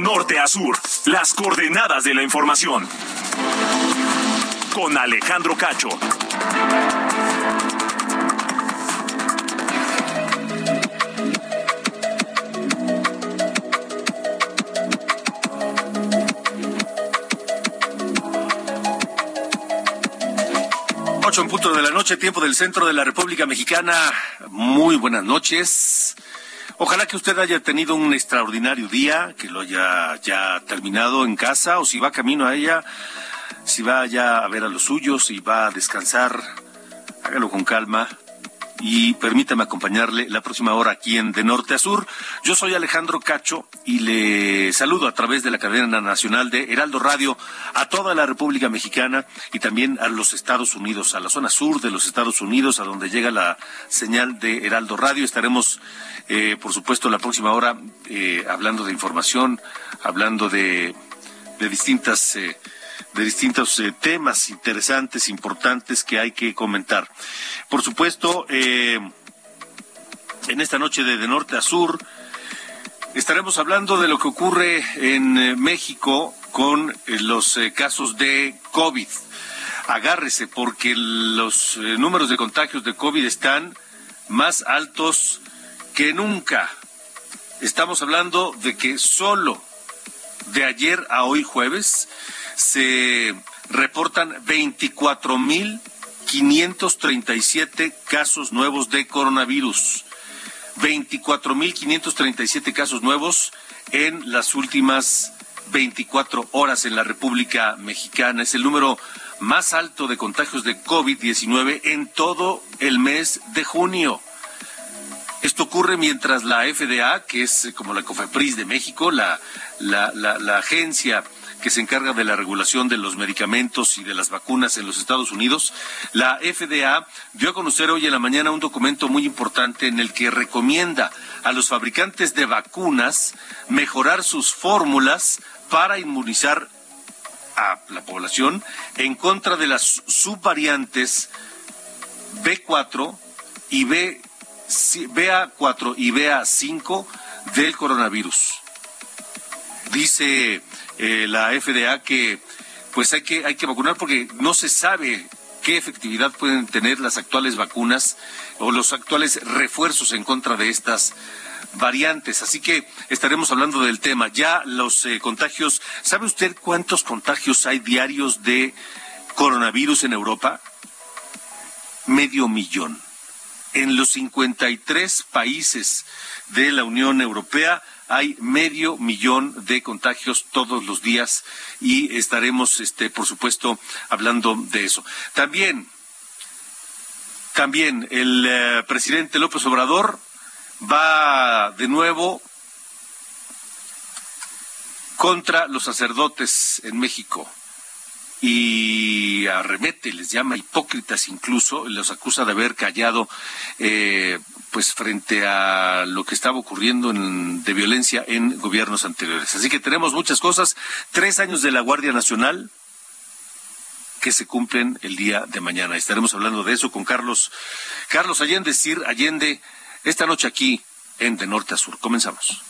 Norte a sur, las coordenadas de la información. Con Alejandro Cacho. Ocho en punto de la noche, tiempo del centro de la República Mexicana. Muy buenas noches. Ojalá que usted haya tenido un extraordinario día, que lo haya ya terminado en casa o si va camino a ella, si va ya a ver a los suyos, si va a descansar, hágalo con calma y permítame acompañarle la próxima hora aquí en De Norte a Sur. Yo soy Alejandro Cacho y le saludo a través de la cadena nacional de Heraldo Radio a toda la República Mexicana y también a los Estados Unidos, a la zona sur de los Estados Unidos, a donde llega la señal de Heraldo Radio. Estaremos, eh, por supuesto, la próxima hora eh, hablando de información, hablando de, de distintas... Eh, de distintos eh, temas interesantes, importantes que hay que comentar. Por supuesto, eh, en esta noche de, de norte a sur, estaremos hablando de lo que ocurre en eh, México con los casos de COVID. Agárrese porque los números de contagios de COVID están más altos que nunca. Estamos hablando de que solo de ayer a hoy jueves se reportan 24.537 casos nuevos de coronavirus. 24.537 casos nuevos en las últimas 24 horas en la República Mexicana. Es el número más alto de contagios de COVID-19 en todo el mes de junio. Esto ocurre mientras la FDA, que es como la COFEPRIS de México, la, la, la, agencia que se encarga de la regulación de los medicamentos y de las vacunas en los Estados Unidos, la FDA dio a conocer hoy en la mañana un documento muy importante en el que recomienda a los fabricantes de vacunas mejorar sus fórmulas para inmunizar a la población en contra de las subvariantes B4 y B, BA4 y BA5 del coronavirus. Dice eh, la FDA que pues hay que hay que vacunar porque no se sabe qué efectividad pueden tener las actuales vacunas o los actuales refuerzos en contra de estas variantes. Así que estaremos hablando del tema. Ya los eh, contagios, ¿sabe usted cuántos contagios hay diarios de coronavirus en Europa? Medio millón. En los 53 países de la Unión Europea hay medio millón de contagios todos los días y estaremos, este, por supuesto, hablando de eso. También, también el eh, presidente López Obrador va de nuevo contra los sacerdotes en México y arremete, les llama hipócritas incluso, los acusa de haber callado eh, pues frente a lo que estaba ocurriendo en, de violencia en gobiernos anteriores. Así que tenemos muchas cosas, tres años de la Guardia Nacional que se cumplen el día de mañana. Estaremos hablando de eso con Carlos, Carlos Allende, Sir Allende, esta noche aquí en De Norte a Sur. Comenzamos.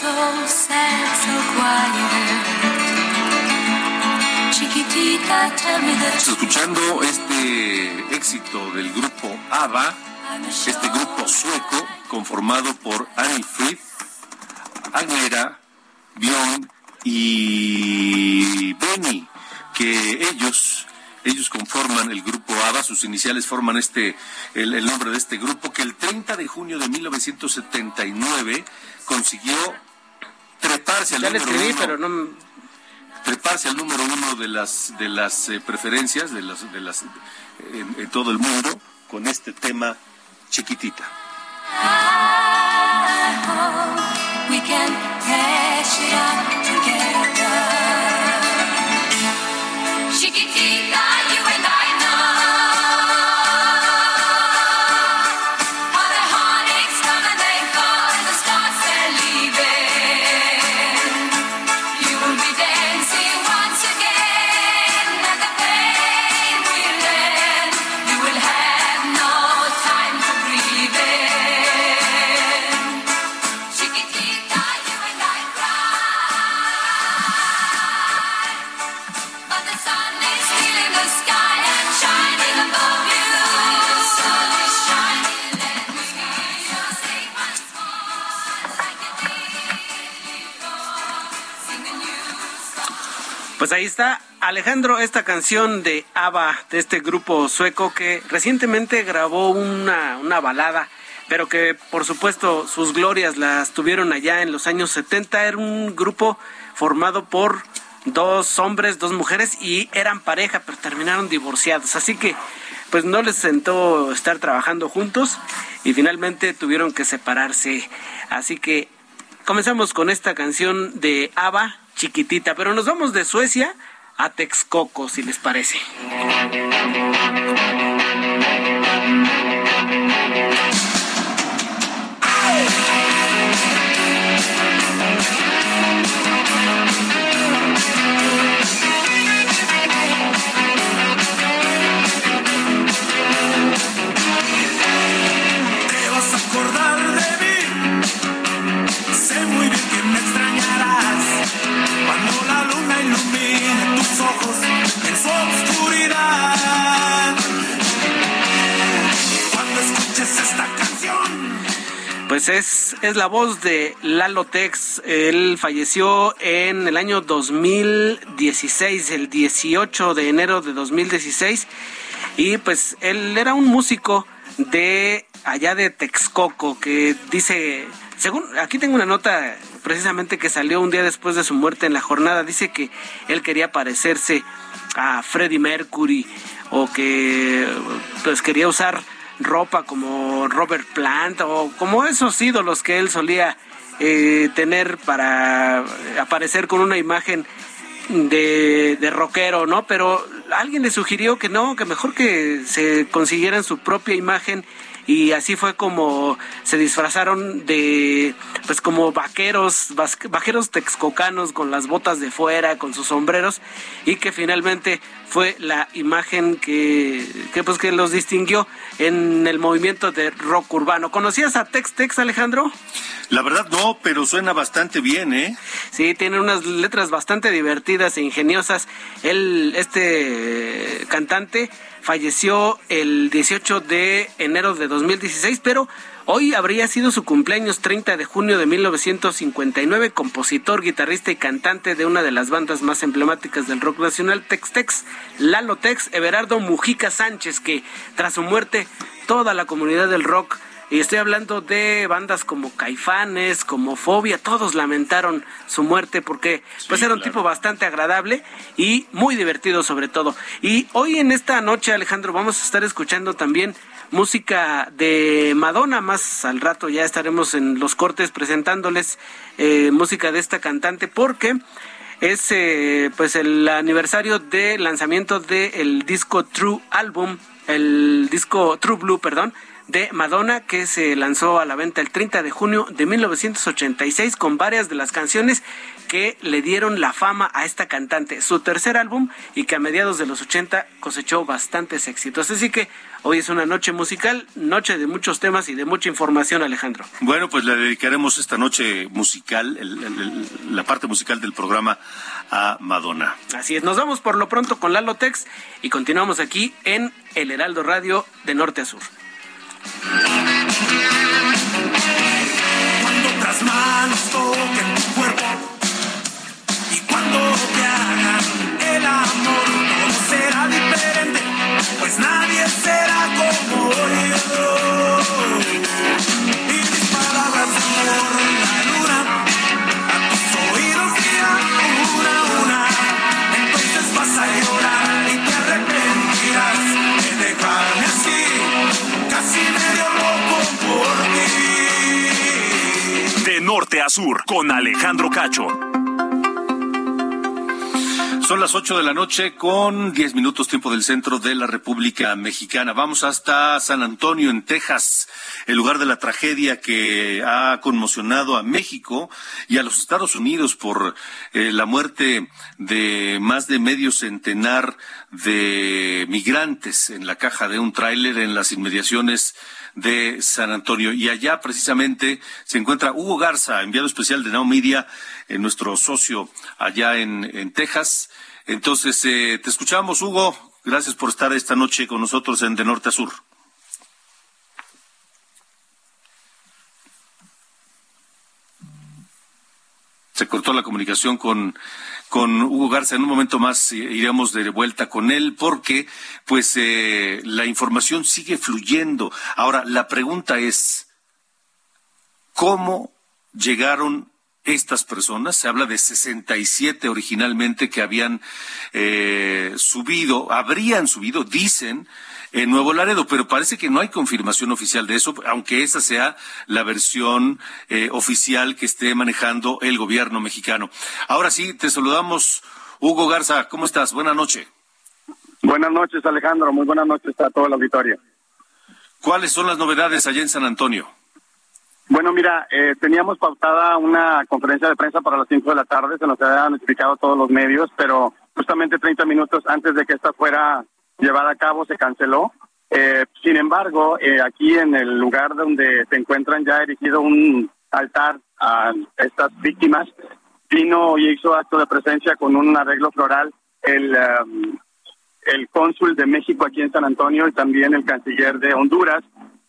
So escuchando este éxito del grupo ABBA, este grupo sueco conformado por Annie Fried, Agnera, Björn y Benny, que ellos ellos conforman el grupo ABBA, sus iniciales forman este el nombre de este grupo que el 30 de junio de 1979 consiguió treparse al Ya le número escribí, uno pero no. treparse al número uno de las de las eh, preferencias de las de las en, en todo el mundo con este tema chiquitita. Ahí está, Alejandro, esta canción de ABBA, de este grupo sueco que recientemente grabó una, una balada, pero que por supuesto sus glorias las tuvieron allá en los años 70. Era un grupo formado por dos hombres, dos mujeres y eran pareja, pero terminaron divorciados. Así que pues no les sentó estar trabajando juntos y finalmente tuvieron que separarse. Así que comenzamos con esta canción de ABBA, chiquitita, pero nos vamos de Suecia a Texcoco, si les parece. Pues es, es la voz de Lalo Tex. Él falleció en el año 2016, el 18 de enero de 2016. Y pues él era un músico de allá de Texcoco que dice, según aquí tengo una nota precisamente que salió un día después de su muerte en la jornada, dice que él quería parecerse a Freddie Mercury o que pues quería usar ropa como Robert Plant o como esos ídolos que él solía eh, tener para aparecer con una imagen de, de rockero, ¿no? Pero alguien le sugirió que no, que mejor que se consiguieran su propia imagen y así fue como se disfrazaron de pues como vaqueros vaqueros texcocanos con las botas de fuera con sus sombreros y que finalmente fue la imagen que, que pues que los distinguió en el movimiento de rock urbano ¿conocías a Tex Tex Alejandro? La verdad no, pero suena bastante bien, ¿eh? Sí, tiene unas letras bastante divertidas e ingeniosas. Él, este cantante, falleció el 18 de enero de 2016, pero hoy habría sido su cumpleaños 30 de junio de 1959, compositor, guitarrista y cantante de una de las bandas más emblemáticas del rock nacional, Tex Tex, Lalo Tex, Everardo Mujica Sánchez, que tras su muerte toda la comunidad del rock y estoy hablando de bandas como Caifanes, como Fobia, todos lamentaron su muerte porque pues era un tipo bastante agradable y muy divertido sobre todo. Y hoy en esta noche, Alejandro, vamos a estar escuchando también música de Madonna, más al rato ya estaremos en los cortes presentándoles eh, música de esta cantante porque es eh, pues el aniversario de lanzamiento del disco True Album, el disco True Blue, perdón, de Madonna que se lanzó a la venta el 30 de junio de 1986 con varias de las canciones que le dieron la fama a esta cantante, su tercer álbum y que a mediados de los 80 cosechó bastantes éxitos. Así que hoy es una noche musical, noche de muchos temas y de mucha información, Alejandro. Bueno, pues le dedicaremos esta noche musical, el- el- el- la parte musical del programa a Madonna. Así es, nos vamos por lo pronto con Lalo Tex y continuamos aquí en El Heraldo Radio de Norte a Sur. Cuando otras manos toquen tu cuerpo y cuando te hagan el amor, todo será diferente, pues nadie será como yo. Norte a sur, con Alejandro Cacho. Son las 8 de la noche con 10 minutos tiempo del centro de la República Mexicana. Vamos hasta San Antonio, en Texas, el lugar de la tragedia que ha conmocionado a México y a los Estados Unidos por eh, la muerte de más de medio centenar de migrantes en la caja de un tráiler en las inmediaciones de San Antonio. Y allá precisamente se encuentra Hugo Garza, enviado especial de Now Media, eh, nuestro socio allá en, en Texas. Entonces, eh, te escuchamos, Hugo. Gracias por estar esta noche con nosotros en De Norte a Sur. Se cortó la comunicación con, con Hugo Garza. En un momento más eh, iremos de vuelta con él porque, pues, eh, la información sigue fluyendo. Ahora, la pregunta es, ¿cómo llegaron estas personas? Se habla de 67 originalmente que habían eh, subido, habrían subido, dicen, en Nuevo Laredo, pero parece que no hay confirmación oficial de eso, aunque esa sea la versión eh, oficial que esté manejando el gobierno mexicano. Ahora sí, te saludamos, Hugo Garza, ¿cómo estás? Buenas noches. Buenas noches, Alejandro. Muy buenas noches a toda la auditoria. ¿Cuáles son las novedades allá en San Antonio? Bueno, mira, eh, teníamos pautada una conferencia de prensa para las 5 de la tarde, se nos había notificado todos los medios, pero justamente 30 minutos antes de que esta fuera llevada a cabo se canceló. Eh, sin embargo, eh, aquí en el lugar donde se encuentran ya erigido un altar a estas víctimas, vino y hizo acto de presencia con un arreglo floral el, um, el cónsul de México aquí en San Antonio y también el canciller de Honduras.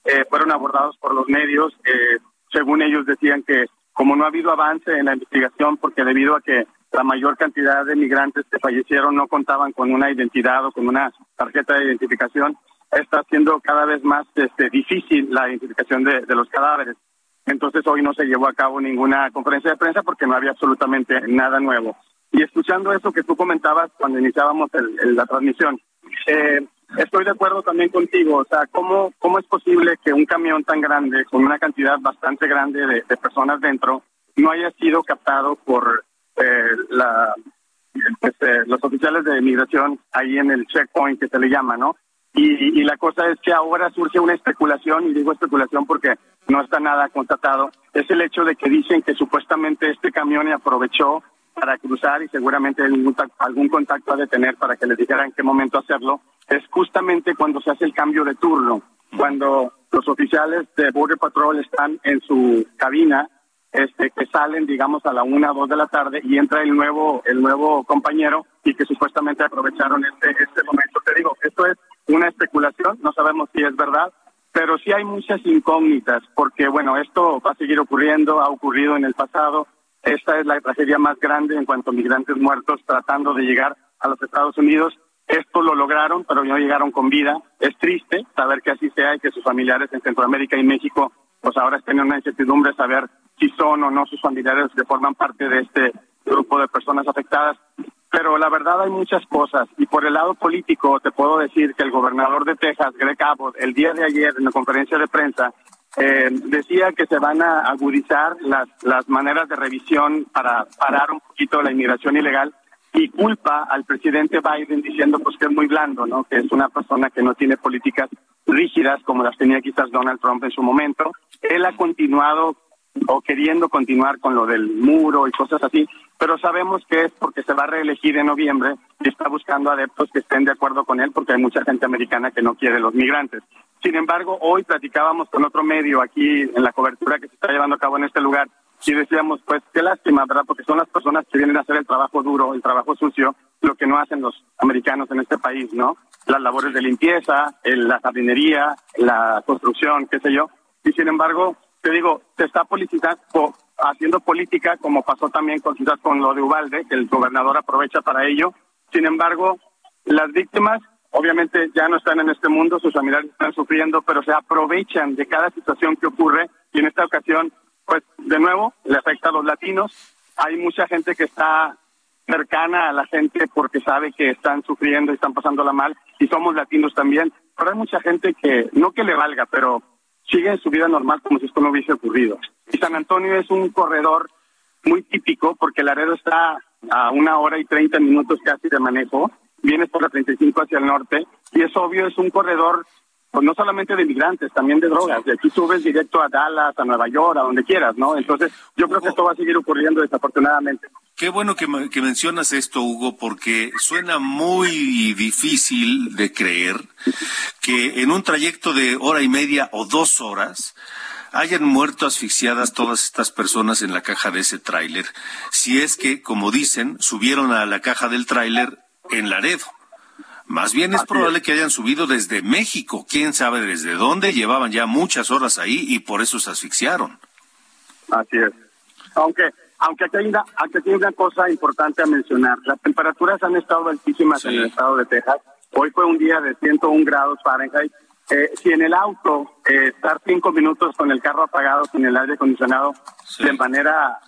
Eh, fueron abordados por los medios. eh, según ellos decían que como no ha habido avance en la investigación, porque debido a que la mayor cantidad de migrantes que fallecieron no contaban con una identidad o con una tarjeta de identificación, está haciendo cada vez más este, difícil la identificación de, de los cadáveres. Entonces hoy no se llevó a cabo ninguna conferencia de prensa porque no había absolutamente nada nuevo. Y escuchando eso que tú comentabas cuando iniciábamos el- el- la transmisión, eh, estoy de acuerdo también contigo. O sea, ¿cómo, ¿cómo es posible que un camión tan grande, con una cantidad bastante grande de, personas dentro, no haya sido captado por eh, la, eh, los oficiales de migración ahí en el checkpoint que se le llama, ¿no? Y, y la cosa es que ahora surge una especulación, y digo especulación porque no está nada constatado, es el hecho de que dicen que supuestamente este camión aprovechó para cruzar y seguramente algún, algún contacto ha de tener para que les dijera en qué momento hacerlo, es justamente cuando se hace el cambio de turno, cuando los oficiales de Border Patrol están en su cabina, este, que salen, digamos, a la una, dos de la tarde y entra el nuevo, el nuevo compañero y que supuestamente aprovecharon este, este momento. Te digo, esto es una especulación, no sabemos si es verdad, pero sí hay muchas incógnitas, porque bueno, esto va a seguir ocurriendo, ha ocurrido en el pasado. Esta es la tragedia más grande en cuanto a migrantes muertos tratando de llegar a los Estados Unidos. Esto lo lograron, pero no llegaron con vida. Es triste saber que así sea y que sus familiares en Centroamérica y México, pues ahora estén en una incertidumbre saber si son o no sus familiares que forman parte de este grupo de personas afectadas. Pero la verdad hay muchas cosas. Y por el lado político te puedo decir que el gobernador de Texas, Greg Abbott, el día de ayer en la conferencia de prensa, eh, decía que se van a agudizar las, las maneras de revisión para parar un poquito la inmigración ilegal y culpa al presidente Biden diciendo pues que es muy blando, ¿no? Que es una persona que no tiene políticas rígidas como las tenía quizás Donald Trump en su momento. Él ha continuado o queriendo continuar con lo del muro y cosas así, pero sabemos que es porque se va a reelegir en noviembre y está buscando adeptos que estén de acuerdo con él porque hay mucha gente americana que no quiere los migrantes. Sin embargo, hoy platicábamos con otro medio aquí en la cobertura que se está llevando a cabo en este lugar y decíamos, pues qué lástima, ¿verdad? Porque son las personas que vienen a hacer el trabajo duro, el trabajo sucio, lo que no hacen los americanos en este país, ¿no? Las labores de limpieza, el- la jardinería, la construcción, qué sé yo. Y sin embargo, te digo, se está politizando, haciendo política, como pasó también con, quizás con lo de Ubalde, que el gobernador aprovecha para ello. Sin embargo, las víctimas obviamente ya no están en este mundo, sus familiares están sufriendo, pero se aprovechan de cada situación que ocurre y en esta ocasión, pues de nuevo, le afecta a los latinos. Hay mucha gente que está cercana a la gente porque sabe que están sufriendo y están pasándola mal y somos latinos también, pero hay mucha gente que no que le valga, pero sigue su vida normal como si esto no hubiese ocurrido. Y San Antonio es un corredor muy típico porque Laredo está a una hora y treinta minutos casi de manejo, vienes por la 35 hacia el norte y es obvio, es un corredor pues no solamente de migrantes, también de drogas. De aquí subes directo a Dallas, a Nueva York, a donde quieras, ¿no? Entonces, yo creo que esto va a seguir ocurriendo desafortunadamente. Qué bueno que, me- que mencionas esto, Hugo, porque suena muy difícil de creer que en un trayecto de hora y media o dos horas hayan muerto asfixiadas todas estas personas en la caja de ese tráiler. Si es que, como dicen, subieron a la caja del tráiler en Laredo. Más bien es probable que hayan subido desde México, quién sabe desde dónde, llevaban ya muchas horas ahí y por eso se asfixiaron. Así es. Aunque, aunque aquí hay una, aunque aquí hay una cosa importante a mencionar. Las temperaturas han estado altísimas en el estado de Texas. Hoy fue un día de 101 grados Fahrenheit. Eh, si en el auto eh, estar cinco minutos con el carro apagado, sin el aire acondicionado, de manera,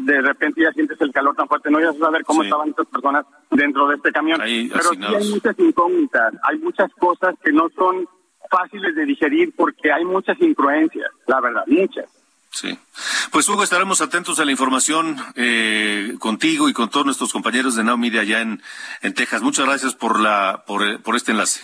de repente ya sientes el calor tan fuerte, no ya a saber cómo Sí. estaban estas personas dentro de este camión. Ahí, Pero sí hay muchas incógnitas, hay muchas cosas que no son fáciles de digerir porque hay muchas influencias, la verdad, muchas. Sí. Pues Hugo, estaremos atentos a la información eh, contigo y con todos nuestros compañeros de Now Media allá en, en Texas. Muchas gracias por la por, por este enlace.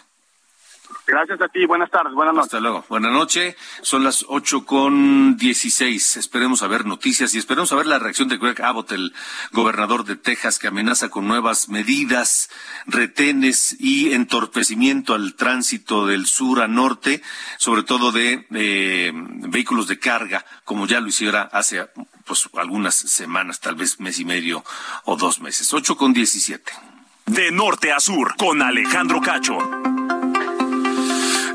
Gracias a ti, buenas tardes, buenas noches. Hasta luego. Buenas noches. Son las ocho con dieciséis. Esperemos a ver noticias y esperemos a ver la reacción de Greg Abbott, el gobernador de Texas, que amenaza con nuevas medidas, retenes y entorpecimiento al tránsito del sur a norte, sobre todo de eh, vehículos de carga, como ya lo hiciera hace pues algunas semanas, tal vez mes y medio o dos meses. Ocho con diecisiete. De norte a sur, con Alejandro Cacho.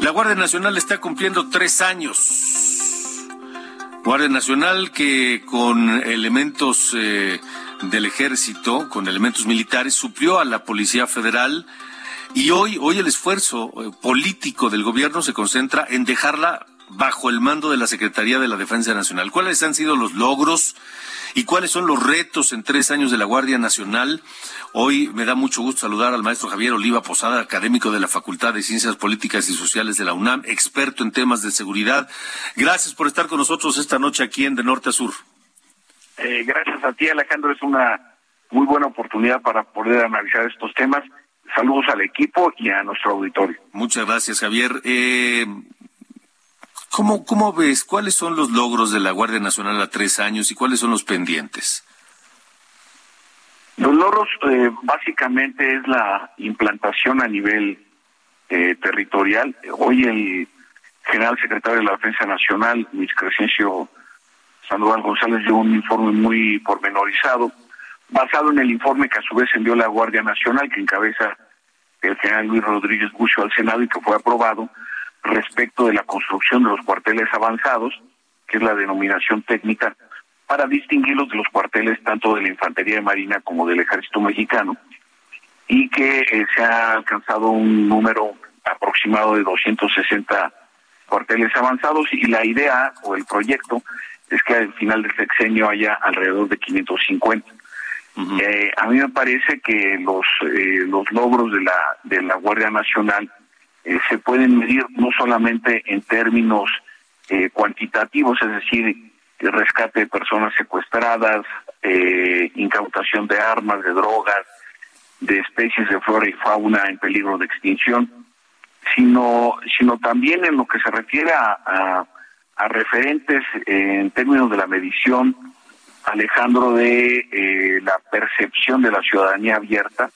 La Guardia Nacional está cumpliendo tres años. Guardia Nacional que con elementos eh, del ejército, con elementos militares, suplió a la Policía Federal y hoy, hoy el esfuerzo eh, político del gobierno se concentra en dejarla bajo el mando de la Secretaría de la Defensa Nacional. ¿Cuáles han sido los logros y cuáles son los retos en tres años de la Guardia Nacional? Hoy me da mucho gusto saludar al maestro Javier Oliva Posada, académico de la Facultad de Ciencias Políticas y Sociales de la UNAM, experto en temas de seguridad. Gracias por estar con nosotros esta noche aquí en De Norte a Sur. Eh, gracias a ti, Alejandro. Es una muy buena oportunidad para poder analizar estos temas. Saludos al equipo y a nuestro auditorio. Muchas gracias, Javier. Eh, ¿cómo, ¿Cómo ves? ¿Cuáles son los logros de la Guardia Nacional a tres años y cuáles son los pendientes? Los logros eh, básicamente es la implantación a nivel eh, territorial. Hoy el general secretario de la Defensa Nacional, Luis Crescencio Sandoval González, dio un informe muy pormenorizado, basado en el informe que a su vez envió la Guardia Nacional, que encabeza el general Luis Rodríguez Bucio al Senado y que fue aprobado respecto de la construcción de los cuarteles avanzados, que es la denominación técnica, para distinguirlos de los cuarteles tanto de la Infantería de Marina como del Ejército Mexicano, y que eh, se ha alcanzado un número aproximado de 260 cuarteles avanzados y la idea o el proyecto es que al final del sexenio haya alrededor de 550. Eh, a mí me parece que los eh, los logros de la de la Guardia Nacional eh, se pueden medir no solamente en términos eh, cuantitativos, es decir, rescate de personas secuestradas, eh, incautación de armas, de drogas, de especies de flora y fauna en peligro de extinción, sino, sino también en lo que se refiere a referentes en términos de la medición, Alejandro, de eh, la percepción de la ciudadanía abierta,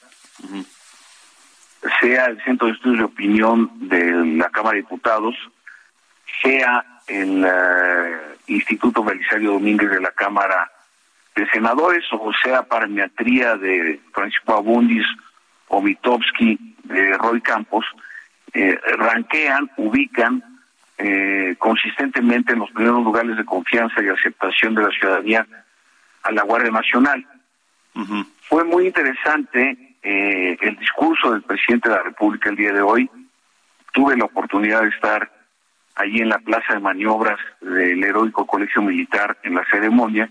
sea el Centro de Estudios de Opinión de la Cámara de Diputados, sea el eh, Instituto Belisario Domínguez de la Cámara de Senadores, o sea Parametría de Francisco Abundis o Vitovsky de Roy Campos, eh, ranquean, ubican eh, consistentemente en los primeros lugares de confianza y aceptación de la ciudadanía a la Guardia Nacional. Fue muy interesante eh, el discurso del presidente de la República el día de hoy. Tuve la oportunidad de estar allí en la plaza de maniobras del heroico Colegio Militar en la ceremonia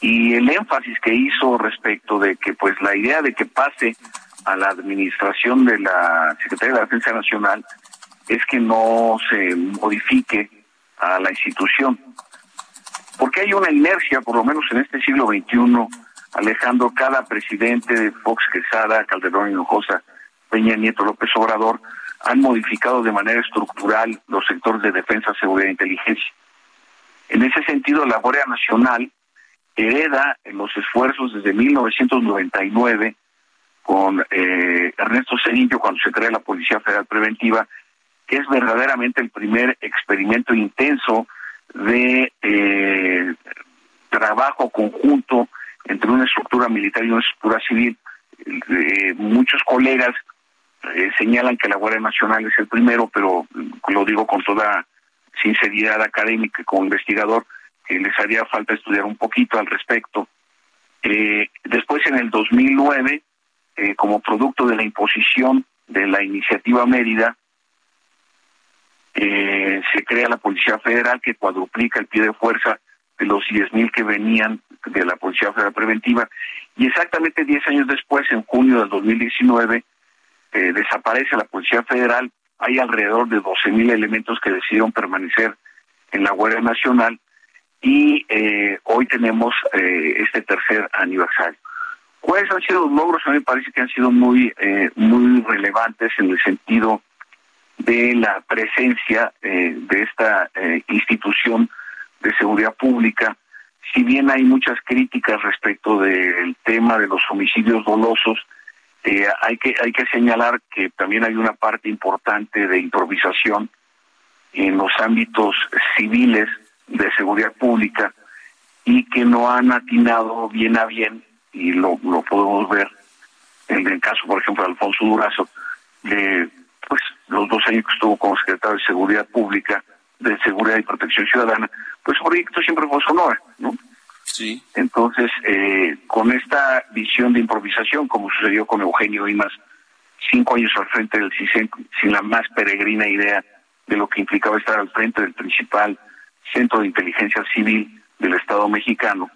y el énfasis que hizo respecto de que pues la idea de que pase a la administración de la Secretaría de la Defensa Nacional es que no se modifique a la institución. Porque hay una inercia, por lo menos en este siglo XXI, Alejandro, cada presidente de Fox Quesada, Calderón Hinojosa, Peña Nieto, López Obrador, han modificado de manera estructural los sectores de defensa, seguridad e inteligencia. En ese sentido, la Guardia Nacional hereda en los esfuerzos desde 1999 con eh, Ernesto Cedillo cuando se crea la Policía Federal Preventiva, que es verdaderamente el primer experimento intenso de eh, trabajo conjunto entre una estructura militar y una estructura civil. Eh, muchos colegas eh, señalan que la Guardia Nacional es el primero, pero lo digo con toda sinceridad académica y como investigador, que les haría falta estudiar un poquito al respecto. Eh, después, en el 2009, eh, como producto de la imposición de la iniciativa Mérida, se crea la Policía Federal que cuadruplica el pie de fuerza de los 10.000 que venían de la Policía Federal Preventiva. Y exactamente 10 años después, en junio del 2019, eh, desaparece la Policía Federal. Hay alrededor de 12.000 elementos que decidieron permanecer en la Guardia Nacional y eh, hoy tenemos eh, este tercer aniversario. ¿Cuáles han sido los logros? A mí me parece que han sido muy, eh, muy relevantes en el sentido de la presencia eh, de esta eh, institución de seguridad pública. Si bien hay muchas críticas respecto del tema de los homicidios dolosos, eh, hay que hay que señalar que también hay una parte importante de improvisación en los ámbitos civiles de seguridad pública y que no han atinado bien a bien y lo, lo podemos ver en el caso, por ejemplo, de Alfonso Durazo, de pues los dos años que estuvo como secretario de Seguridad Pública, de Seguridad y Protección Ciudadana, pues su proyecto siempre fue Sonora, ¿no? Sí. Entonces, eh, con esta visión de improvisación, como sucedió con Eugenio Imas, cinco años al frente del CISEN, sin la más peregrina idea de lo que implicaba estar al frente del principal centro de inteligencia civil del Estado mexicano.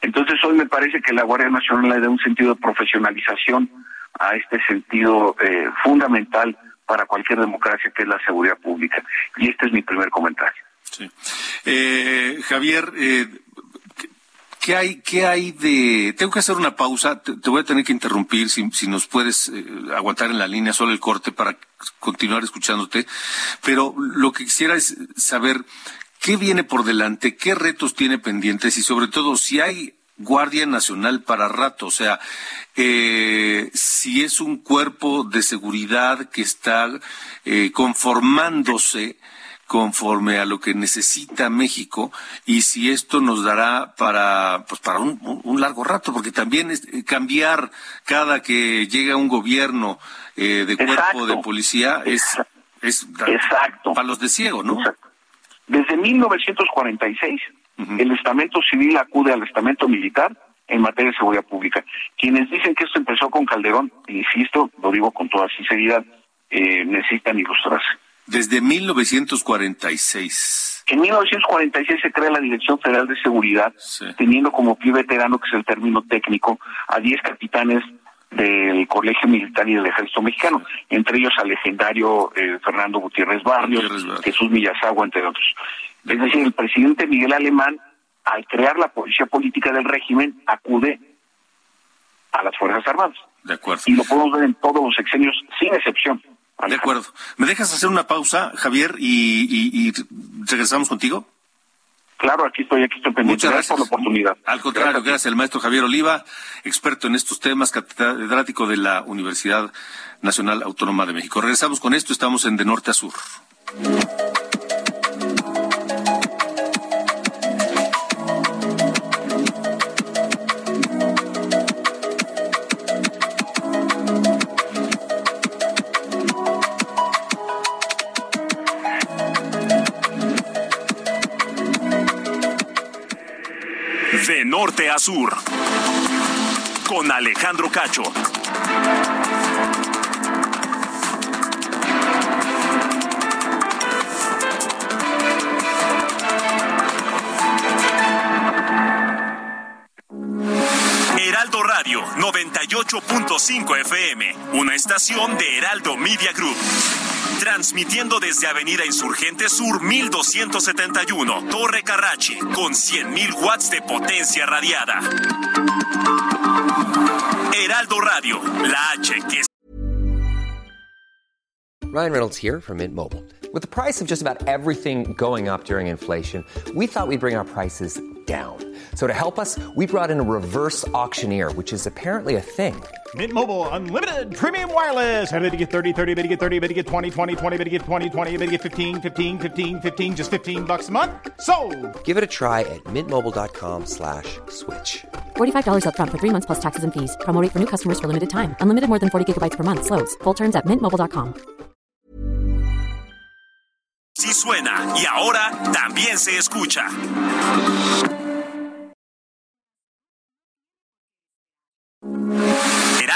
Entonces, hoy me parece que la Guardia Nacional le da un sentido de profesionalización a este sentido eh, fundamental para cualquier democracia, que es la seguridad pública. Y este es mi primer comentario. Eh, Javier, eh, ¿qué hay, ¿qué hay de...? Tengo que hacer una pausa, te, te voy a tener que interrumpir si, si nos puedes eh, aguantar en la línea solo el corte para continuar escuchándote, pero lo que quisiera es saber qué viene por delante, qué retos tiene pendientes y sobre todo si hay Guardia Nacional para rato, o sea, eh, si es un cuerpo de seguridad que está eh, conformándose conforme a lo que necesita México y si esto nos dará para pues para un, largo rato porque también es eh, cambiar cada que llega un gobierno eh, de cuerpo Exacto. de policía es es Exacto. para los de ciego, ¿no? Desde 1946, el estamento civil acude al estamento militar en materia de seguridad pública. Quienes dicen que esto empezó con Calderón, insisto, lo digo con toda sinceridad, eh, necesitan ilustrarse. Desde 1946. En 1946 se crea la Dirección Federal de Seguridad, teniendo como pie veterano, que es el término técnico, a 10 capitanes del Colegio Militar y del Ejército Mexicano, entre ellos al legendario eh, Fernando Gutiérrez Barrios, Gutiérrez Barrios. Jesús Millazagua, entre otros. Es decir, el presidente Miguel Alemán, al crear la policía política del régimen, acude a las Fuerzas Armadas. De acuerdo. Y lo podemos ver en todos los sexenios, sin excepción. De acuerdo. ¿Me dejas hacer una pausa, Javier, y, y- y regresamos contigo? Claro, aquí estoy, aquí estoy pendiente. Muchas Gracias por la oportunidad. Al contrario, gracias al maestro Javier Oliva, experto en estos temas, catedrático de la Universidad Nacional Autónoma de México. Regresamos con esto, estamos en De Norte a Sur. Sur. Con Alejandro Cacho. Heraldo Radio 98.5 FM, una estación de Heraldo Media Group. Transmitiendo desde Avenida Insurgente Sur 1271, Torre Carrachi, con 100.000 watts de potencia radiada. Heraldo Radio, la H Ryan Reynolds here from Mint Mobile. With the price of just about everything going up during inflation, we thought we'd bring our prices down. So to help us, we brought in a reverse auctioneer, which is apparently a thing. Mint Mobile unlimited premium wireless. Ready to get 30, 30, bit to get 30, bit to get 20, 20, 20, bit to get 20, 20, bit to get 15, 15, 15, 15 just 15 bucks a month. So, Give it a try at mintmobile.com slash switch. $45 upfront for three months plus taxes and fees. Promo rate for new customers for limited time. Unlimited more than 40 gigabytes per month. Slows. Full terms at mintmobile.com. sí suena y ahora también se escucha.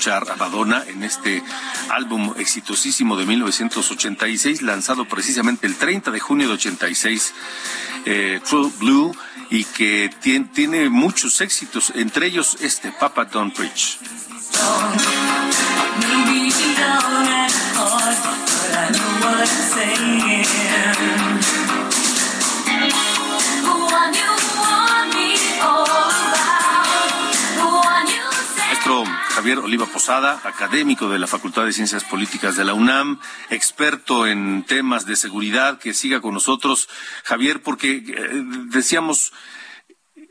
Escuchar a Madonna en este álbum exitosísimo de 1986, lanzado precisamente el 30 de junio de 86, eh, True Blue, y que tien- tiene muchos éxitos, entre ellos este, Papa Don't Preach. Javier Oliva Posada, académico de la Facultad de Ciencias Políticas de la UNAM, experto en temas de seguridad, que siga con nosotros. Javier, porque eh, decíamos,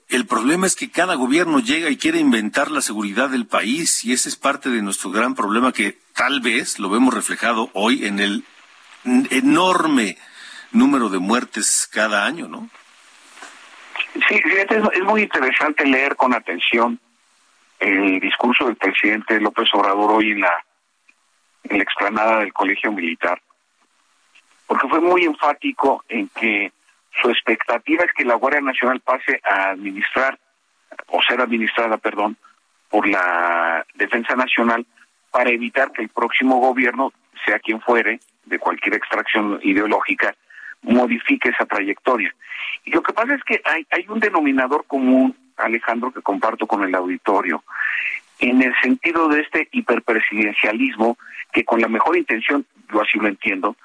el problema es que cada gobierno llega y quiere inventar la seguridad del país y ese es parte de nuestro gran problema que tal vez lo vemos reflejado hoy en el enorme número de muertes cada año, ¿no? Sí, es, es muy interesante leer con atención el discurso del presidente López Obrador hoy en la, explanada del Colegio Militar, porque fue muy enfático en que su expectativa es que la Guardia Nacional pase a administrar, o ser administrada, perdón, por la Defensa Nacional para evitar que el próximo gobierno, sea quien fuere, de cualquier extracción ideológica, modifique esa trayectoria. Y lo que pasa es que hay un denominador común, Alejandro, que comparto con el auditorio, en el sentido de este hiperpresidencialismo que con la mejor intención, yo así lo entiendo,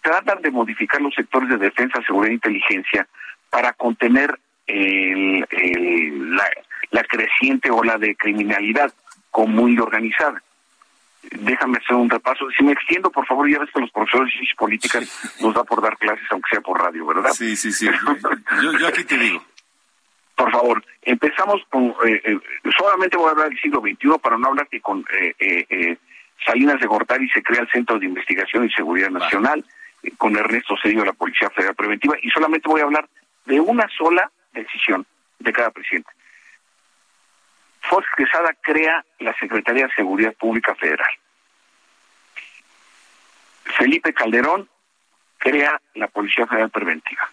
tratan de modificar los sectores de defensa, seguridad e inteligencia para contener el- el- la, la creciente ola de criminalidad común y organizada. Déjame hacer un repaso. Si me extiendo, por favor, ya ves que los profesores de ciencias políticas nos da por dar clases, aunque sea por radio, ¿verdad? Sí, sí, sí. Yo, yo aquí te digo. Por favor, empezamos con, eh, eh, solamente voy a hablar del siglo XXI para no hablar que con eh, Salinas de Gortari se crea el Centro de Investigación y Seguridad Nacional, con Ernesto Cedillo la Policía Federal Preventiva, y solamente voy a hablar de una sola decisión de cada presidente. Fox Quesada crea la Secretaría de Seguridad Pública Federal. Felipe Calderón crea la Policía Federal Preventiva.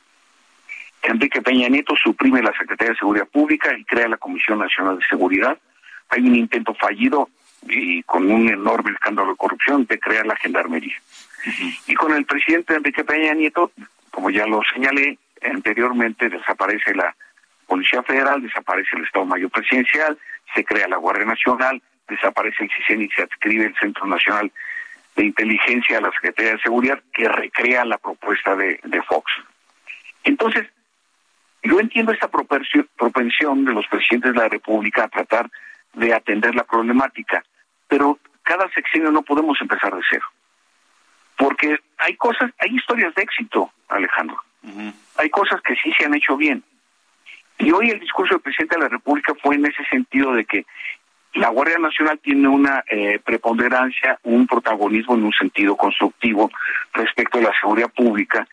Enrique Peña Nieto suprime la Secretaría de Seguridad Pública y crea la Comisión Nacional de Seguridad. Hay un intento fallido y con un enorme escándalo de corrupción de crear la Gendarmería. Y con el presidente Enrique Peña Nieto, como ya lo señalé anteriormente, desaparece la Policía Federal, desaparece el Estado Mayor Presidencial, se crea la Guardia Nacional, desaparece el CISEN y se adscribe el Centro Nacional de Inteligencia a la Secretaría de Seguridad, que recrea la propuesta de, de Fox. Entonces, yo entiendo esta propensión, de los presidentes de la República a tratar de atender la problemática, pero cada sexenio no podemos empezar de cero. Porque hay cosas, hay historias de éxito, Alejandro. Hay cosas que sí se han hecho bien. Y hoy el discurso del presidente de la República fue en ese sentido de que la Guardia Nacional tiene una eh, preponderancia, un protagonismo en un sentido constructivo respecto a la seguridad pública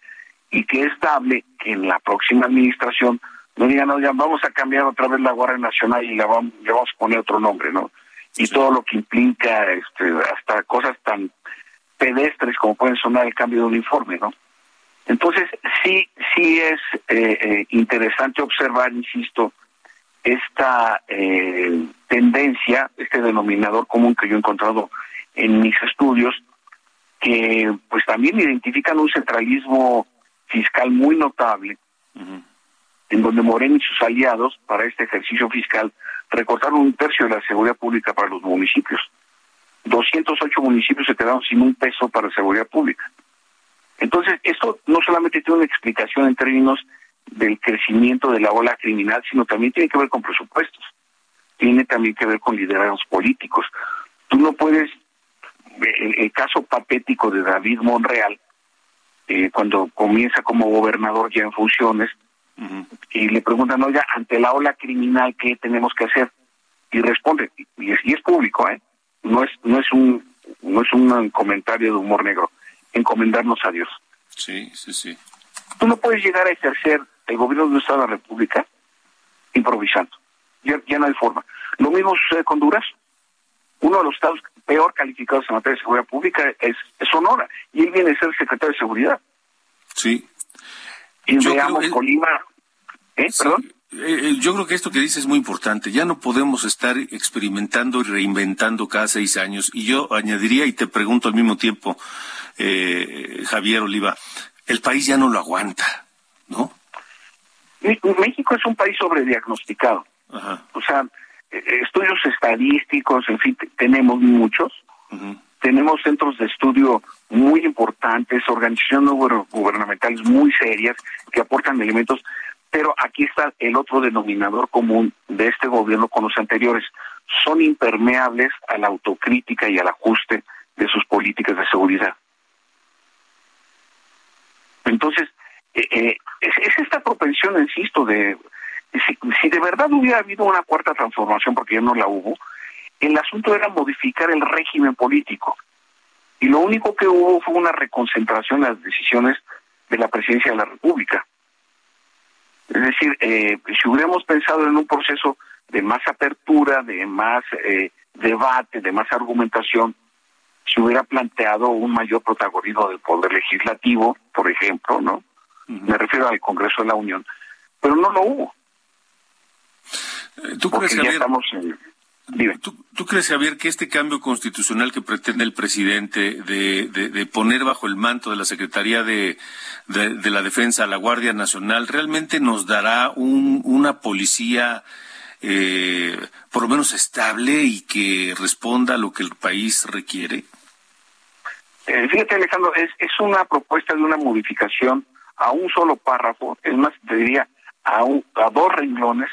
y que es dable que en la próxima administración no digan, no, ya vamos a cambiar otra vez la Guardia Nacional y la vamos, le vamos a poner otro nombre, ¿no? Y todo lo que implica este, hasta cosas tan pedestres como pueden sonar el cambio de uniforme, ¿no? Entonces, sí, sí es eh, eh, interesante observar, insisto, esta eh, tendencia, este denominador común que yo he encontrado en mis estudios, que pues también identifican un centralismo fiscal muy notable, en donde Moreno y sus aliados para este ejercicio fiscal recortaron un tercio de la seguridad pública para los municipios. 208 municipios se quedaron sin un peso para seguridad pública. Entonces, esto no solamente tiene una explicación en términos del crecimiento de la ola criminal, sino también tiene que ver con presupuestos, tiene también que ver con liderazgos políticos. Tú no puedes, el, el caso patético de David Monreal, eh, cuando comienza como gobernador ya en funciones, y le preguntan, oiga, ante la ola criminal, ¿qué tenemos que hacer? Y responde, y es, y es público, ¿eh? No es, no es un, no es un comentario de humor negro, encomendarnos a Dios. Sí, sí, sí. Tú no puedes llegar a ejercer el gobierno de Estado de la República improvisando. Ya, ya no hay forma. Lo mismo sucede con Durazno. Uno de los estados peor calificados en materia de seguridad pública es, es Sonora, y él viene a ser secretario de Seguridad. Sí. Y Yo veamos creo- Colima. ¿Eh? Sí, ¿Perdón? eh, eh, yo creo que esto que dices es muy importante. Ya no podemos estar experimentando y reinventando cada seis años. Y yo añadiría y te pregunto al mismo tiempo, eh, Javier Oliva, el país ya no lo aguanta, ¿no? México es un país sobrediagnosticado. Ajá. O sea, estudios estadísticos, en fin, te- tenemos muchos. Tenemos centros de estudio muy importantes, organizaciones no gubernamentales muy serias que aportan elementos, pero aquí está el otro denominador común de este gobierno con los anteriores. Son impermeables a la autocrítica y al ajuste de sus políticas de seguridad. Entonces, eh, eh, es, es esta propensión, insisto, de si, si de verdad hubiera habido una cuarta transformación, porque ya no la hubo, el asunto era modificar el régimen político. Y lo único que hubo fue una reconcentración de las decisiones de la presidencia de la República. Es decir, eh, si hubiéramos pensado en un proceso de más apertura, de más eh, debate, de más argumentación, se hubiera planteado un mayor protagonismo del poder legislativo, por ejemplo, ¿no? Me refiero al Congreso de la Unión, pero no lo hubo. Eh, ¿Tú porque crees, ya Javier, estamos en... Dime. ¿tú, tú crees, Javier, que este cambio constitucional que pretende el presidente de, de- de poner bajo el manto de la Secretaría de, de- de la Defensa a la Guardia Nacional realmente nos dará un- una policía eh, por lo menos estable y que responda a lo que el país requiere? Eh, fíjate, Alejandro, es, es una propuesta de una modificación a un solo párrafo, es más, te diría, a, un- a dos renglones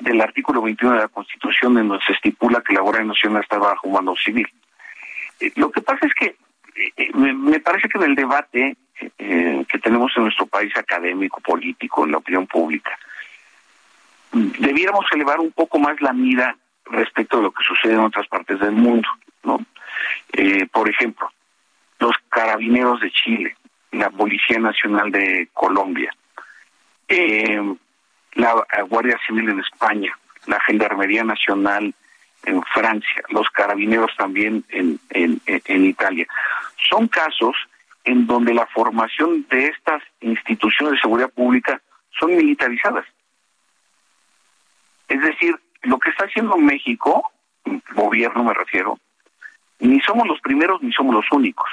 del artículo 21 de la Constitución en donde se estipula que la Guardia Nacional está bajo mando civil. Eh, lo que pasa es que eh, me, me parece que en el debate eh, que tenemos en nuestro país académico, político, en la opinión pública, debiéramos elevar un poco más la mira respecto a lo que sucede en otras partes del mundo, ¿no? Eh, por ejemplo, los carabineros de Chile, la Policía Nacional de Colombia, eh, la eh, Guardia Civil en España, la Gendarmería Nacional en Francia, los carabineros también en, en, en- Italia. Son casos en donde la formación de estas instituciones de seguridad pública son militarizadas. Es decir, lo que está haciendo México, gobierno me refiero, ni somos los primeros ni somos los únicos.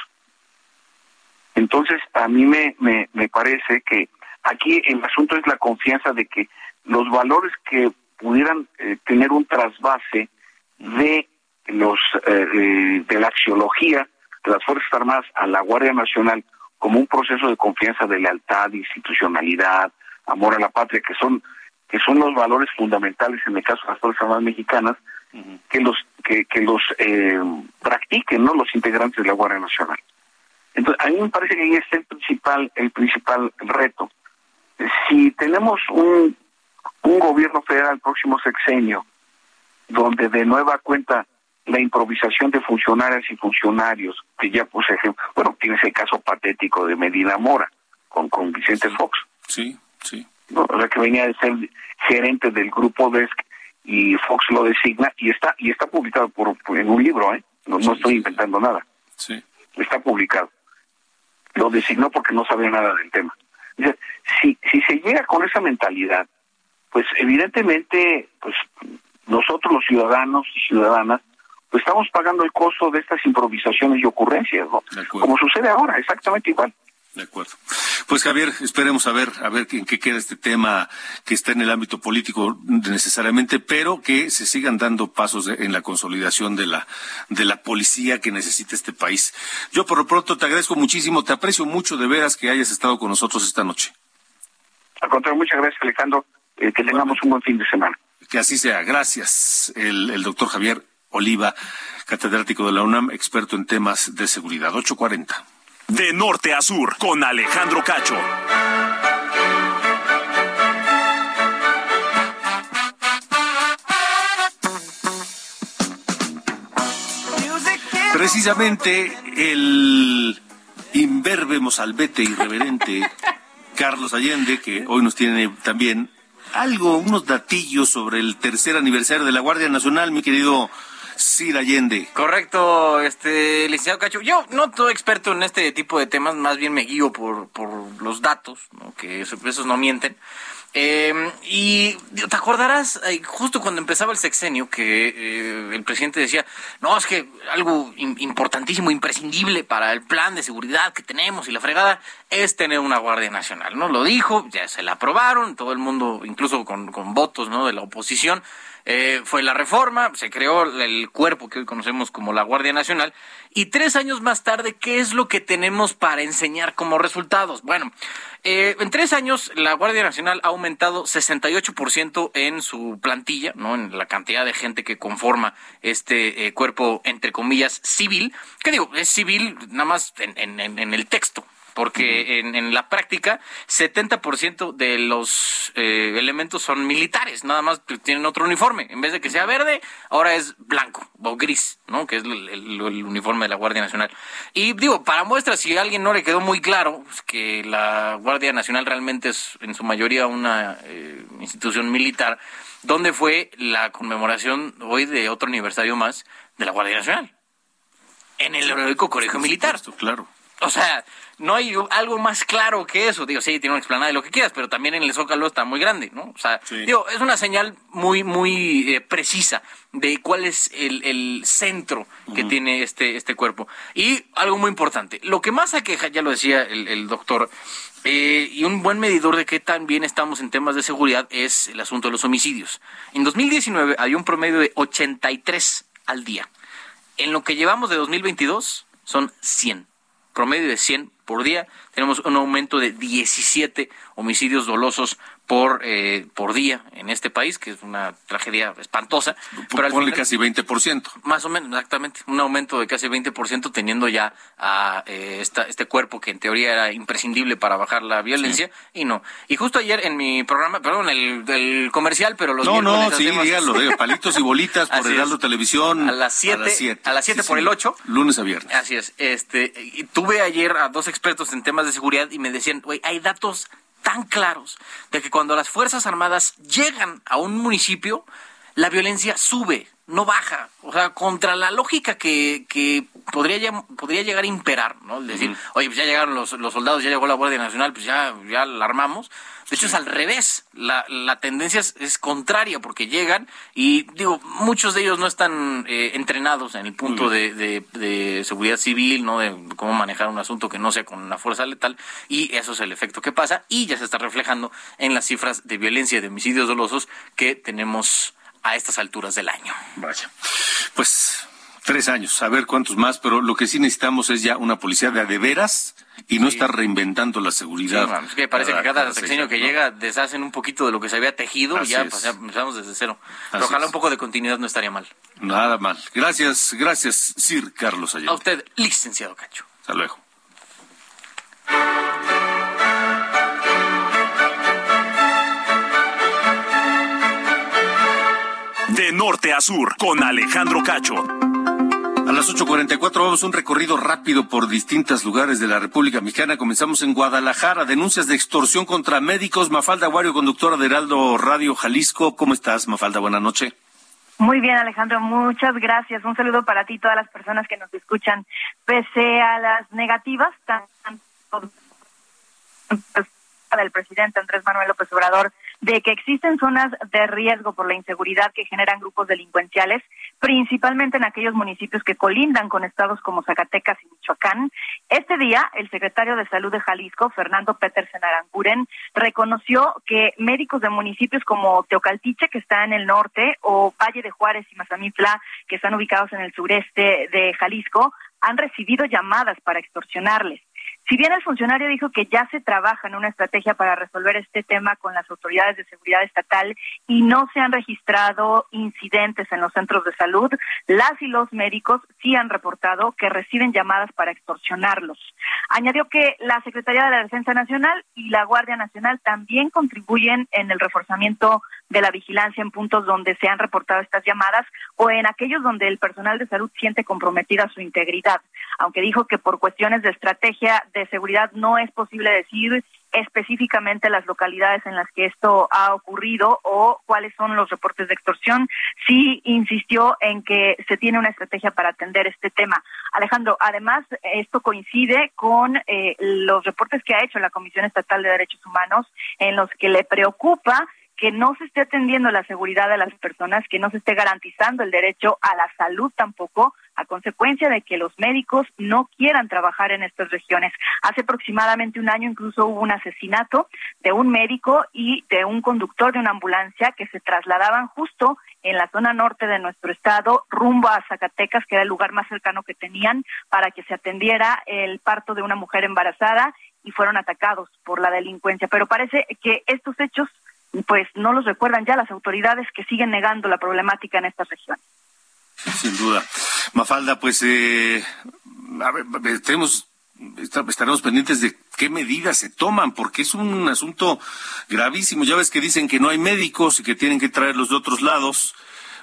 Entonces, a mí me, me, me parece que aquí el asunto es la confianza de que los valores que pudieran eh, tener un trasvase de los eh, eh, de la axiología de las Fuerzas Armadas a la Guardia Nacional como un proceso de confianza, de lealtad, institucionalidad, amor a la patria, que son que son los valores fundamentales en el caso de las Fuerzas Armadas mexicanas, que los que, que los eh, practiquen no los integrantes de la Guardia Nacional. Entonces, a mí me parece que ahí está el principal el principal reto. Si tenemos un un gobierno federal el próximo sexenio donde de nueva cuenta la improvisación de funcionarias y funcionarios, que ya puse ejemplo, bueno, tienes el caso patético de Medina Mora con, con Vicente Fox, Sí, sí. ¿no? o sea que venía de ser gerente del grupo DESC y Fox lo designa y está y está publicado por, en un libro, ¿eh? No, no estoy inventando nada, Sí. está publicado. Lo designó porque no sabía nada del tema. Si, si se llega con esa mentalidad, pues evidentemente, pues nosotros los ciudadanos y ciudadanas, pues estamos pagando el costo de estas improvisaciones y ocurrencias, ¿no? Como sucede ahora, exactamente igual. De acuerdo. Pues Javier, esperemos a ver, a ver en qué queda este tema que está en el ámbito político necesariamente, pero que se sigan dando pasos de- en la consolidación de la de la policía que necesita este país. Yo por lo pronto te agradezco muchísimo, te aprecio mucho de veras que hayas estado con nosotros esta noche. Al contrario, muchas gracias, Alejandro. Eh, que tengamos un buen fin de semana. Que así sea. Gracias. El, el doctor Javier Oliva, catedrático de la UNAM, experto en temas de seguridad. 840. De norte a sur, con Alejandro Cacho. Precisamente el imberbe mozalbete irreverente Carlos Allende, que hoy nos tiene también algo, unos datillos sobre el tercer aniversario de la Guardia Nacional, mi querido Sir Allende. Correcto, este licenciado Cacho. Yo no soy experto en este tipo de temas, más bien me guío por, por los datos, que eso- esos no mienten. Eh, y te acordarás, justo cuando empezaba el sexenio, que eh, el presidente decía, no, es que algo im- importantísimo, imprescindible para el plan de seguridad que tenemos y la fregada es tener una Guardia Nacional, ¿no? Lo dijo, ya se la aprobaron, todo el mundo, incluso con, con votos, ¿no? De la oposición. Eh, fue la reforma, se creó el cuerpo que hoy conocemos como la Guardia Nacional, y tres años más tarde, ¿qué es lo que tenemos para enseñar como resultados? Bueno, eh, en tres años la Guardia Nacional ha aumentado 68% en su plantilla, ¿no? En la cantidad de gente que conforma este eh, cuerpo, entre comillas, civil. ¿Qué digo? Es civil nada más en- en- en el texto, porque en, en la práctica 70% de los eh, elementos son militares, nada más tienen otro uniforme. En vez de que sea verde, ahora es blanco o gris, ¿no? Que es el, el- el uniforme de la Guardia Nacional. Y digo, para muestra, si a alguien no le quedó muy claro pues, que la Guardia Nacional realmente es en su mayoría una eh, institución militar, ¿dónde fue la conmemoración hoy de otro aniversario más de la Guardia Nacional? En el heroico colegio militar. Claro. O sea, no hay algo más claro que eso. Digo, sí, tiene una explanada de lo que quieras, pero también en el Zócalo está muy grande, ¿no? O sea, Sí. digo, es una señal muy, muy eh, precisa de cuál es el, el centro que tiene este, este cuerpo. Y algo muy importante, lo que más aqueja, ya lo decía el, el doctor, eh, y un buen medidor de qué tan bien estamos en temas de seguridad es el asunto de los homicidios. En 2019 había un promedio de 83 al día. En lo que llevamos de 2022 son 100. Promedio de 100 por día. Tenemos un aumento de 17 homicidios dolosos por, eh, por día en este país, que es una tragedia espantosa. Pero al Ponle final- casi 20%. más o menos, exactamente. Un aumento de casi 20% teniendo ya a eh, esta, este cuerpo que en teoría era imprescindible para bajar la violencia y no. Y justo ayer en mi programa, perdón, el, el comercial, pero los No, no, sí, hacemos- dígalo, diga, palitos y bolitas por Heraldo. Televisión. A las siete, siete. a las siete Sí, por sí. el ocho. Lunes a viernes. Así es. Este, y tuve ayer a dos expertos en temas de seguridad y me decían, güey, hay datos tan claros de que cuando las Fuerzas Armadas llegan a un municipio, la violencia sube, no baja. O sea, contra la lógica que, que podría, podría llegar a imperar, ¿no? Es decir, oye, pues ya llegaron los, los soldados, ya llegó la Guardia Nacional, pues ya, ya la armamos. De hecho, es al revés. La, la tendencia es, es contraria porque llegan y, digo, muchos de ellos no están eh, entrenados en el punto de, de- de seguridad civil, ¿no? De cómo manejar un asunto que no sea con una fuerza letal y eso es el efecto que pasa y ya se está reflejando en las cifras de violencia y de homicidios dolosos que tenemos a estas alturas del año. Vaya. Pues tres años, a ver cuántos más, pero lo que sí necesitamos es ya una policía de a de veras y no estar reinventando la Sí, seguridad. man, es que parece cada- que cada seis sexenio que llega deshacen un poquito de lo que se había tejido Así y ya pues, empezamos desde cero. Pero ojalá es. un poco de continuidad no estaría mal. Nada mal. Gracias, gracias, Sir Carlos A Ayala. usted, licenciado Cacho. Hasta luego. De norte a sur, con Alejandro Cacho. A las 8.44 vamos a un recorrido rápido por distintos lugares de la República Mexicana. Comenzamos en Guadalajara. Denuncias de extorsión contra médicos. Mafalda Aguario, conductora de Heraldo Radio Jalisco. ¿Cómo estás, Mafalda? Buenas noches. Muy bien, Alejandro, muchas gracias. Un saludo para ti y todas las personas que nos escuchan. Pese a las negativas, tanto del presidente Andrés Manuel López Obrador de que existen zonas de riesgo por la inseguridad que generan grupos delincuenciales, principalmente en aquellos municipios que colindan con estados como Zacatecas y Michoacán. Este día, el secretario de Salud de Jalisco, Fernando Petersen Aranguren, reconoció que médicos de municipios como Teocaltiche, que está en el norte, o Valle de Juárez y Mazamitla, que están ubicados en el sureste de Jalisco, han recibido llamadas para extorsionarles. Si bien el funcionario dijo que ya se trabaja en una estrategia para resolver este tema con las autoridades de seguridad estatal y no se han registrado incidentes en los centros de salud, las y los médicos sí han reportado que reciben llamadas para extorsionarlos. Añadió que la Secretaría de la Defensa Nacional y la Guardia Nacional también contribuyen en el reforzamiento de la vigilancia en puntos donde se han reportado estas llamadas o en aquellos donde el personal de salud siente comprometida su integridad, aunque dijo que por cuestiones de estrategia seguridad no es posible decir específicamente las localidades en las que esto ha ocurrido o cuáles son los reportes de extorsión. Sí insistió en que se tiene una estrategia para atender este tema. Alejandro, además, esto coincide con eh, los reportes que ha hecho la Comisión Estatal de Derechos Humanos en los que le preocupa que no se esté atendiendo la seguridad de las personas, que no se esté garantizando el derecho a la salud tampoco, a consecuencia de que los médicos no quieran trabajar en estas regiones. Hace aproximadamente un año incluso hubo un asesinato de un médico y de un conductor de una ambulancia que se trasladaban justo en la zona norte de nuestro estado rumbo a Zacatecas, que era el lugar más cercano que tenían para que se atendiera el parto de una mujer embarazada y fueron atacados por la delincuencia. Pero parece que estos hechos pues no los recuerdan ya las autoridades que siguen negando la problemática en estas regiones. Sin duda. Mafalda, pues eh, a ver, tenemos, estaremos pendientes de qué medidas se toman, porque es un asunto gravísimo. Ya ves que dicen que no hay médicos y que tienen que traerlos de otros lados,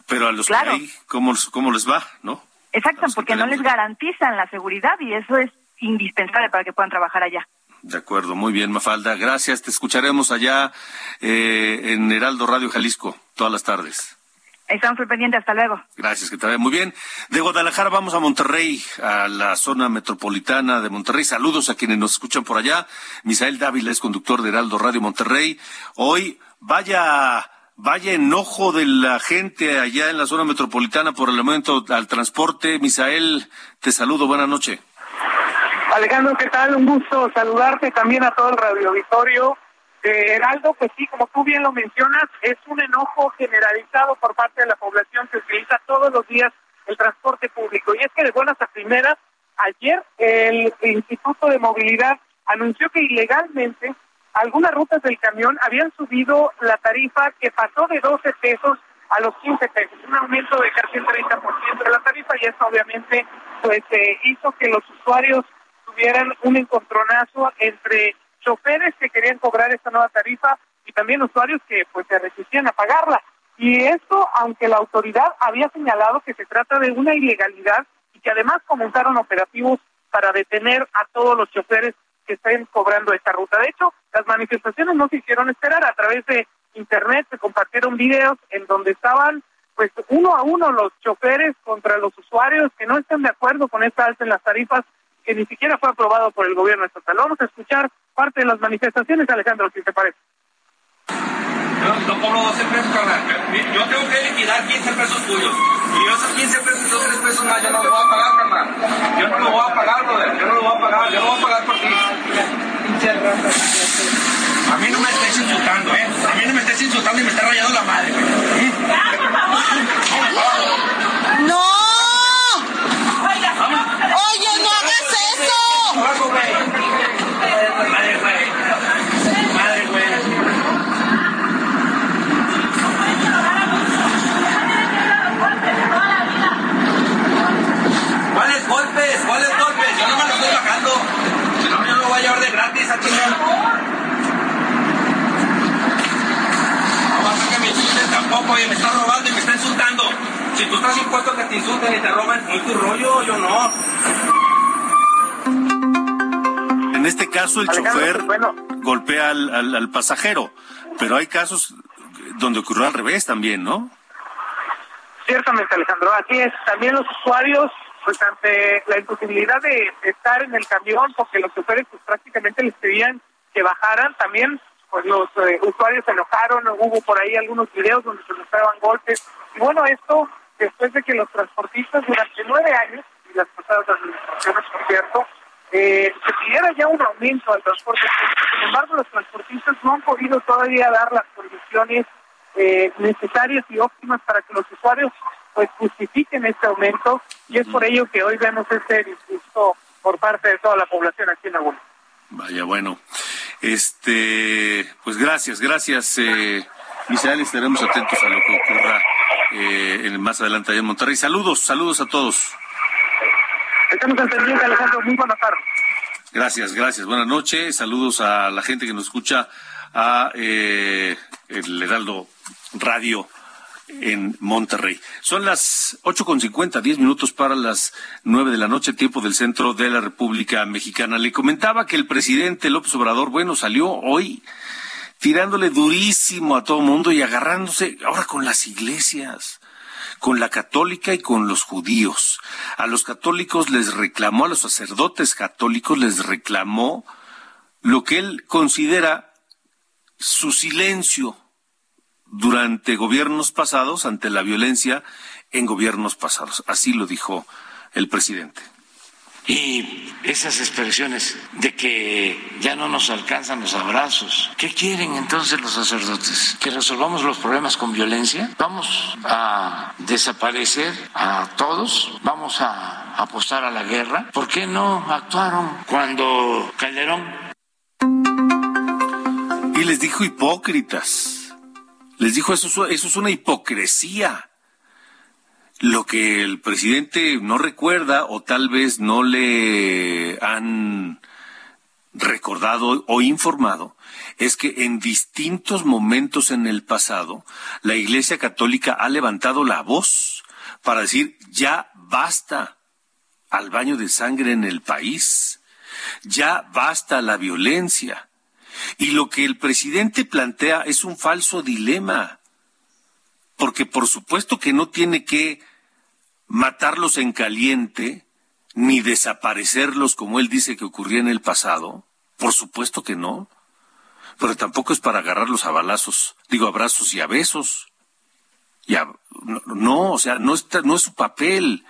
pero a los Claro. que hay, ¿cómo, cómo les va? ¿No? Exacto, porque no les garantizan la seguridad y eso es indispensable para que puedan trabajar allá. De acuerdo, muy bien, Mafalda. Gracias. Te escucharemos allá eh, en Heraldo Radio Jalisco todas las tardes. Estamos muy pendientes, hasta luego. Gracias, que te vaya muy bien. De Guadalajara vamos a Monterrey, a la zona metropolitana de Monterrey. Saludos a quienes nos escuchan por allá. Misael Dávila es conductor de Heraldo Radio Monterrey. Hoy, vaya, vaya enojo de la gente allá en la zona metropolitana por el aumento al transporte. Misael, te saludo, buena noche. Alejandro, ¿qué tal? Un gusto saludarte también a todo el radioauditorio de Heraldo. Pues sí, como tú bien lo mencionas, es un enojo generalizado por parte de la población que utiliza todos los días el transporte público. Y es que de buenas a primeras, ayer el Instituto de Movilidad anunció que ilegalmente algunas rutas del camión habían subido la tarifa que pasó de 12 pesos a los 15 pesos, un aumento de casi el 30% de la tarifa y eso obviamente pues eh, hizo que los usuarios tuvieran un encontronazo entre choferes que querían cobrar esta nueva tarifa y también usuarios que pues se resistían a pagarla. Y esto, aunque la autoridad había señalado que se trata de una ilegalidad y que además comenzaron operativos para detener a todos los choferes que estén cobrando esta ruta. De hecho, las manifestaciones no se hicieron esperar. A través de internet se compartieron videos en donde estaban pues uno a uno los choferes contra los usuarios que no están de acuerdo con esta alza en las tarifas que ni siquiera fue aprobado por el gobierno estatal. Vamos a escuchar parte de las manifestaciones, Alejandro, si te parece. Yo no cobro 12 pesos, carnal. Yo tengo que liquidar 15 pesos tuyos. Y esos 15 pesos esos 3 pesos más yo no lo voy a pagar, carnal. Yo no lo voy a pagar, brother. Yo no lo voy a pagar. Yo no voy a pagar por ti. A mí no me estés insultando, ¿eh? A mí no me estés insultando y me está rayando la madre, güey. ¡No! Oye, no eso. Madre, güey. Madre, güey. ¿Cuáles golpes? ¿Cuáles golpes? Yo no me lo estoy bajando. Si no, yo lo voy a llevar de gratis a chingar. No vas a que me insulten tampoco y me está robando y me está insultando. Si tú estás impuesto a que te insulten y te roban, es tu rollo, yo no. En este caso, el chofer golpea al, al- al pasajero, pero hay casos donde ocurrió al revés también, ¿no? Ciertamente, Alejandro, así es. También los usuarios, pues ante la imposibilidad de estar en el camión, porque los choferes pues prácticamente les pedían que bajaran, también pues los eh, usuarios se enojaron, hubo por ahí algunos videos donde se mostraban golpes. Y bueno, esto después de que los transportistas durante nueve años, y las pasadas administraciones, por cierto, eh, se pidiera ya un aumento al transporte público. Sin embargo, los transportistas no han podido todavía dar las condiciones eh, necesarias y óptimas para que los usuarios pues justifiquen este aumento y es por ello que hoy vemos este disgusto por parte de toda la población aquí en Aguas. Vaya, bueno. Este, pues gracias, gracias, eh, Misael. Estaremos atentos a lo que ocurra eh, en- más adelante allá en Monterrey. Saludos, saludos a todos. Estamos al pendiente, Alejandro. Gracias, gracias. Buenas noches. Saludos a la gente que nos escucha a eh, el Heraldo Radio en Monterrey. Son las ocho con cincuenta, diez minutos para las nueve de la noche, tiempo del centro de la República Mexicana. Le comentaba que el presidente López Obrador, bueno, salió hoy tirándole durísimo a todo mundo y agarrándose ahora con las iglesias con la católica y con los judíos. A los católicos les reclamó, a los sacerdotes católicos les reclamó lo que él considera su silencio durante gobiernos pasados ante la violencia en gobiernos pasados. Así lo dijo el presidente. Y esas expresiones de que ya no nos alcanzan los abrazos, ¿qué quieren entonces los sacerdotes? ¿Que resolvamos los problemas con violencia? ¿Vamos a desaparecer a todos? ¿Vamos a apostar a la guerra? ¿Por qué no actuaron cuando Calderón Y les dijo hipócritas. Les dijo eso, es- eso es una hipocresía. Lo que el presidente no recuerda o tal vez no le han recordado o informado es que en distintos momentos en el pasado la Iglesia Católica ha levantado la voz para decir ya basta al baño de sangre en el país, ya basta la violencia. Y lo que el presidente plantea es un falso dilema, porque por supuesto que no tiene que matarlos en caliente, ni desaparecerlos como él dice que ocurría en el pasado, por supuesto que no, pero tampoco es para agarrarlos a balazos, digo abrazos y a besos. Y a- no, no, o sea, no, está, no es su papel.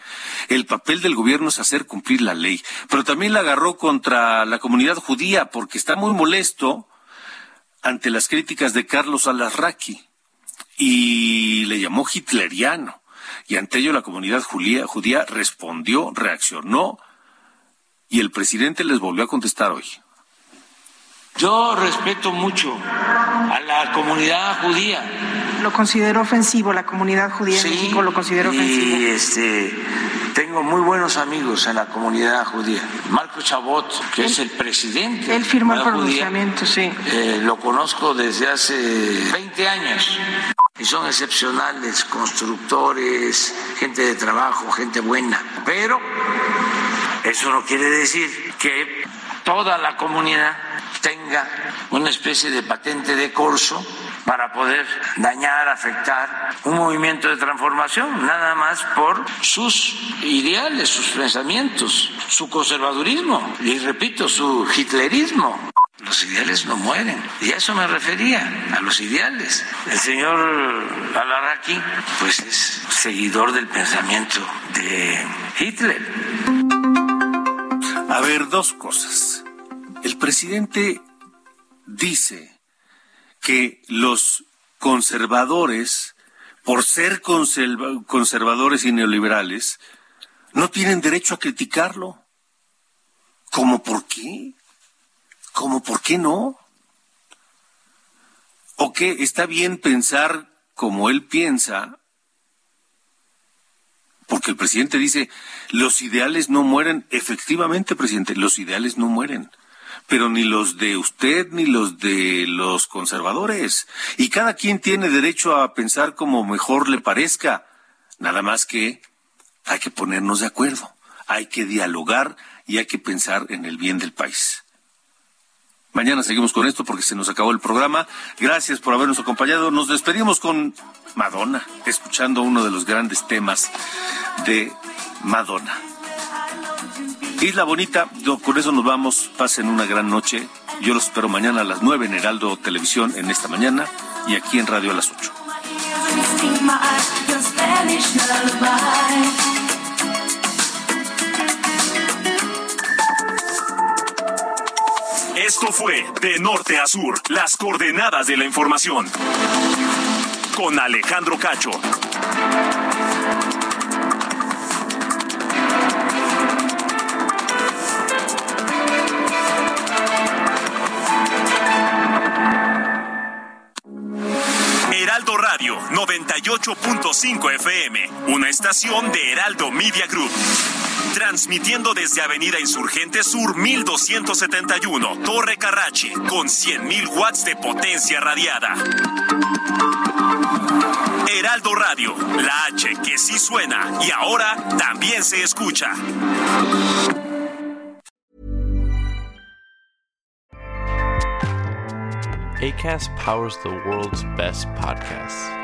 El papel del gobierno es hacer cumplir la ley. Pero también la agarró contra la comunidad judía porque está muy molesto ante las críticas de Carlos Alarraqui y le llamó hitleriano. Y ante ello la comunidad judía, respondió, reaccionó y el presidente les volvió a contestar hoy. Yo respeto mucho a la comunidad judía. Lo considero ofensivo, la comunidad judía Sí, en México lo ofensivo. Y este, tengo muy buenos amigos en la comunidad judía. Marco Chabot, que es el presidente. Él firmó de el judía, pronunciamiento, sí. eh, lo conozco desde hace 20 años. Y son excepcionales, constructores, gente de trabajo, gente buena. Pero eso no quiere decir que toda la comunidad tenga una especie de patente de corso para poder dañar, afectar un movimiento de transformación, nada más por sus ideales, sus pensamientos, su conservadurismo y, repito, su hitlerismo. Los ideales no mueren. Y a eso me refería, a los ideales. El señor Alarraqui, pues es seguidor del pensamiento de Hitler. A ver, dos cosas. El presidente dice que los conservadores, por ser conserva- conservadores y neoliberales, no tienen derecho a criticarlo. ¿Cómo por qué? ¿Cómo por qué no? ¿O qué? ¿Está bien pensar como él piensa? Porque el presidente dice, los ideales no mueren. Efectivamente, presidente, los ideales no mueren. Pero ni los de usted ni los de los conservadores. Y cada quien tiene derecho a pensar como mejor le parezca. Nada más que hay que ponernos de acuerdo. Hay que dialogar y hay que pensar en el bien del país. Mañana seguimos con esto porque se nos acabó el programa. Gracias por habernos acompañado. Nos despedimos con Madonna, escuchando uno de los grandes temas de Madonna. Isla Bonita, con eso nos vamos. Pasen una gran noche. Yo los espero mañana a las 9 en Heraldo Televisión en esta mañana y aquí en Radio a las 8. Your Spanish lullaby. Esto fue De Norte a Sur, las coordenadas de la información. Con Alejandro Cacho. 98.5 FM, una estación de Heraldo Media Group. Transmitiendo desde Avenida Insurgente Sur 1271, Torre Carrachi, con 100.000 watts de potencia radiada. Heraldo Radio, la H que sí suena y ahora también se escucha. ACAST powers the world's best podcasts.